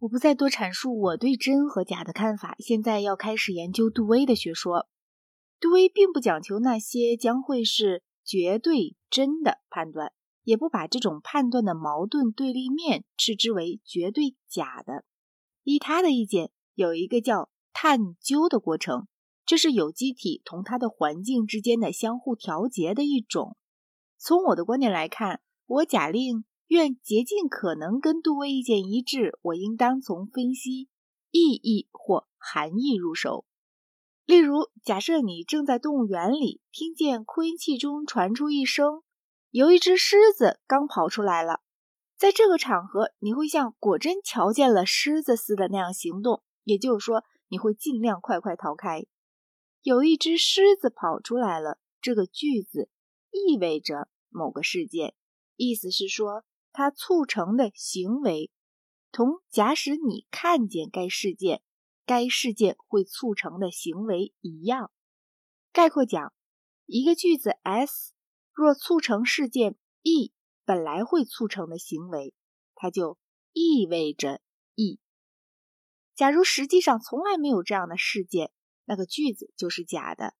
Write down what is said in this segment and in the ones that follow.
我不再多阐述我对真和假的看法，现在要开始研究杜威的学说。杜威并不讲求那些将会是绝对真的判断，也不把这种判断的矛盾对立面斥之为绝对假的。依他的意见，有一个叫探究的过程，这是有机体同它的环境之间的相互调节的一种。从我的观点来看，我假令愿竭尽可能跟杜威意见一致，我应当从分析意义或含义入手。例如，假设你正在动物园里，听见扩音器中传出一声“有一只狮子刚跑出来了”。在这个场合，你会像果真瞧见了狮子似的那样行动，也就是说，你会尽量快快逃开。有一只狮子跑出来了，这个句子意味着某个事件，意思是说它促成的行为，同假使你看见该事件，该事件会促成的行为一样。概括讲，一个句子 S 若促成事件 E。本来会促成的行为，它就意味着 E。假如实际上从来没有这样的事件，那个句子就是假的。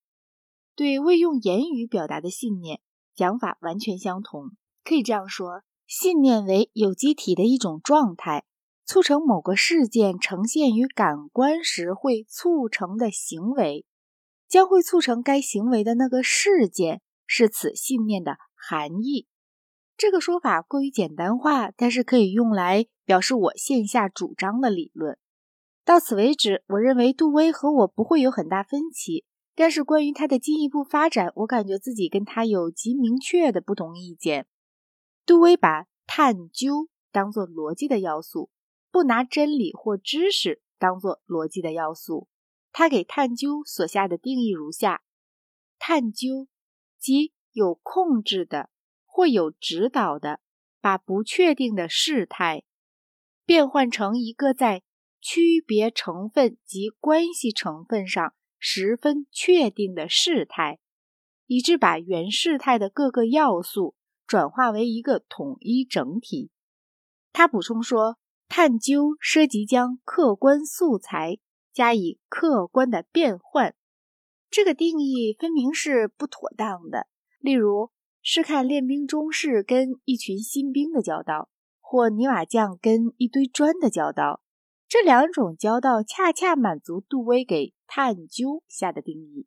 对未用言语表达的信念，讲法完全相同。可以这样说：信念为有机体的一种状态，促成某个事件呈现于感官时会促成的行为，将会促成该行为的那个事件是此信念的含义。这个说法过于简单化，但是可以用来表示我线下主张的理论。到此为止，我认为杜威和我不会有很大分歧。但是关于他的进一步发展，我感觉自己跟他有极明确的不同意见。杜威把探究当作逻辑的要素，不拿真理或知识当作逻辑的要素。他给探究所下的定义如下：探究即有控制的。或有指导的，把不确定的事态变换成一个在区别成分及关系成分上十分确定的事态，以致把原事态的各个要素转化为一个统一整体。他补充说，探究涉及将客观素材加以客观的变换，这个定义分明是不妥当的。例如。是看练兵中士跟一群新兵的交道，或泥瓦匠跟一堆砖的交道。这两种交道恰恰满足杜威给探究下的定义。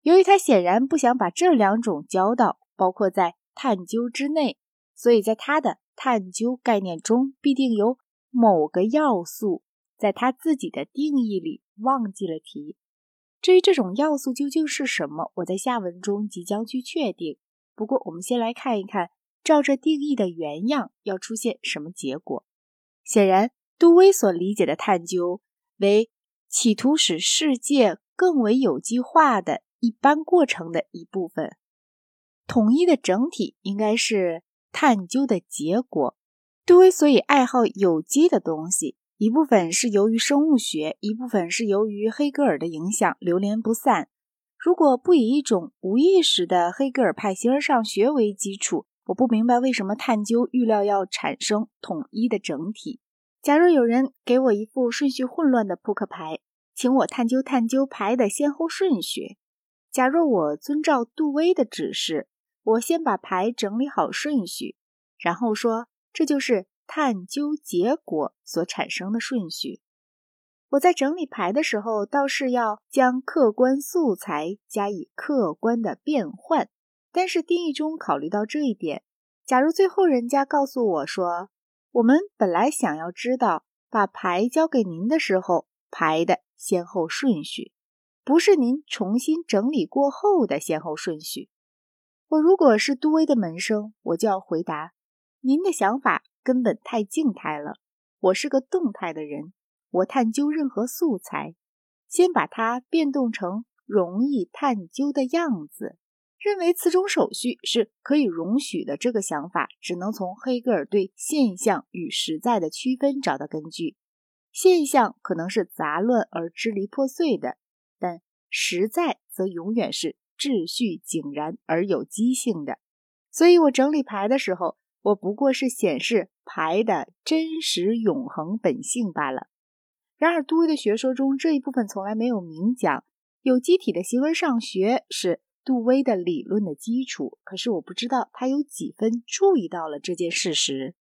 由于他显然不想把这两种交道包括在探究之内，所以在他的探究概念中必定有某个要素在他自己的定义里忘记了提。至于这种要素究竟是什么，我在下文中即将去确定。不过，我们先来看一看，照这定义的原样要出现什么结果。显然，杜威所理解的探究为企图使世界更为有机化的一般过程的一部分。统一的整体应该是探究的结果。杜威所以爱好有机的东西，一部分是由于生物学，一部分是由于黑格尔的影响流连不散。如果不以一种无意识的黑格尔派形而上学为基础，我不明白为什么探究预料要产生统一的整体。假如有人给我一副顺序混乱的扑克牌，请我探究探究牌的先后顺序。假若我遵照杜威的指示，我先把牌整理好顺序，然后说这就是探究结果所产生的顺序。我在整理牌的时候，倒是要将客观素材加以客观的变换。但是定义中考虑到这一点，假如最后人家告诉我说，我们本来想要知道把牌交给您的时候牌的先后顺序，不是您重新整理过后的先后顺序。我如果是杜威的门生，我就要回答：您的想法根本太静态了，我是个动态的人。我探究任何素材，先把它变动成容易探究的样子。认为此种手续是可以容许的，这个想法只能从黑格尔对现象与实在的区分找到根据。现象可能是杂乱而支离破碎的，但实在则永远是秩序井然而有机性的。所以我整理牌的时候，我不过是显示牌的真实永恒本性罢了。然而，杜威的学说中这一部分从来没有明讲。有机体的行为上学是杜威的理论的基础，可是我不知道他有几分注意到了这件事实。